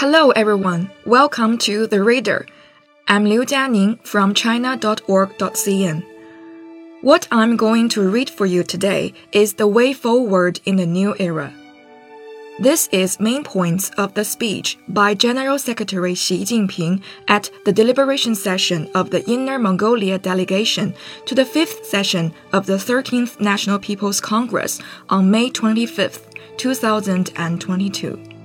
Hello, everyone. Welcome to The Reader. I'm Liu Jianing from China.org.cn. What I'm going to read for you today is The Way Forward in the New Era. This is main points of the speech by General Secretary Xi Jinping at the deliberation session of the Inner Mongolia delegation to the fifth session of the 13th National People's Congress on May 25, 2022.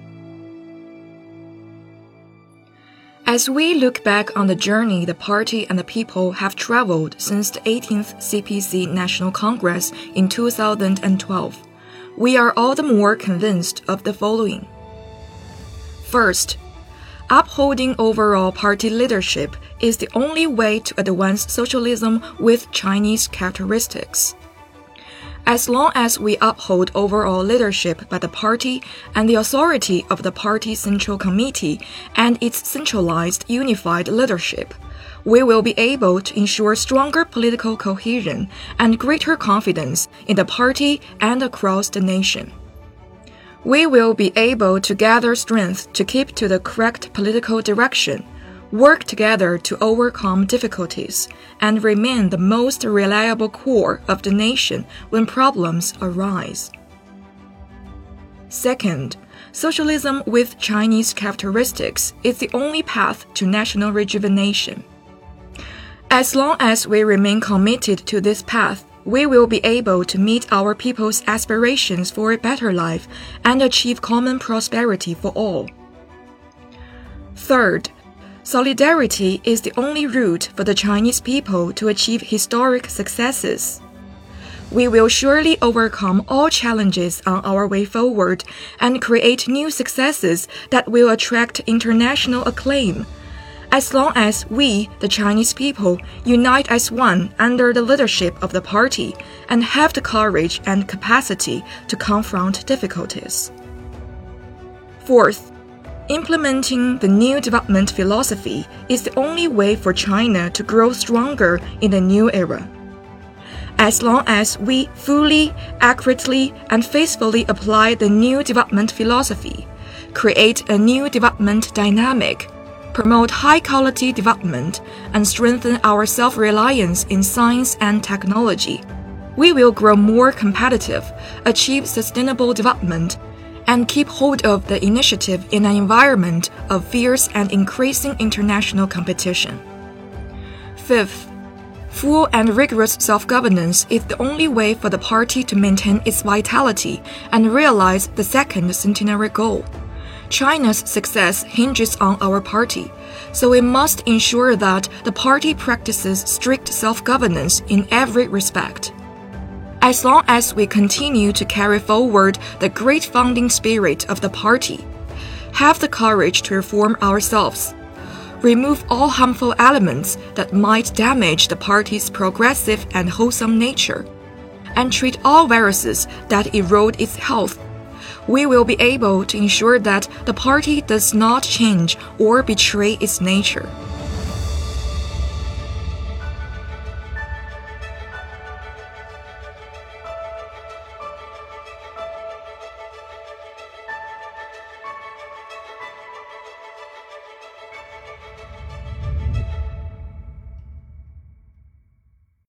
As we look back on the journey the party and the people have traveled since the 18th CPC National Congress in 2012, we are all the more convinced of the following. First, upholding overall party leadership is the only way to advance socialism with Chinese characteristics. As long as we uphold overall leadership by the party and the authority of the party central committee and its centralized unified leadership, we will be able to ensure stronger political cohesion and greater confidence in the party and across the nation. We will be able to gather strength to keep to the correct political direction, work together to overcome difficulties, and remain the most reliable core of the nation when problems arise. Second, socialism with Chinese characteristics is the only path to national rejuvenation. As long as we remain committed to this path, we will be able to meet our people's aspirations for a better life and achieve common prosperity for all. Third, solidarity is the only route for the Chinese people to achieve historic successes. We will surely overcome all challenges on our way forward and create new successes that will attract international acclaim as long as we, the Chinese people, unite as one under the leadership of the party and have the courage and capacity to confront difficulties. Fourth, implementing the new development philosophy is the only way for China to grow stronger in the new era. As long as we fully, accurately, and faithfully apply the new development philosophy, create a new development dynamic promote high quality development, and strengthen our self reliance in science and technology. We will grow more competitive, achieve sustainable development, and keep hold of the initiative in an environment of fierce and increasing international competition. Fifth, full and rigorous self governance is the only way for the party to maintain its vitality and realize the second centenary goal. China's success hinges on our party, so we must ensure that the party practices strict self governance in every respect. As long as we continue to carry forward the great founding spirit of the party, have the courage to reform ourselves, remove all harmful elements that might damage the party's progressive and wholesome nature, and treat all viruses that erode its health. We will be able to ensure that the party does not change or betray its nature.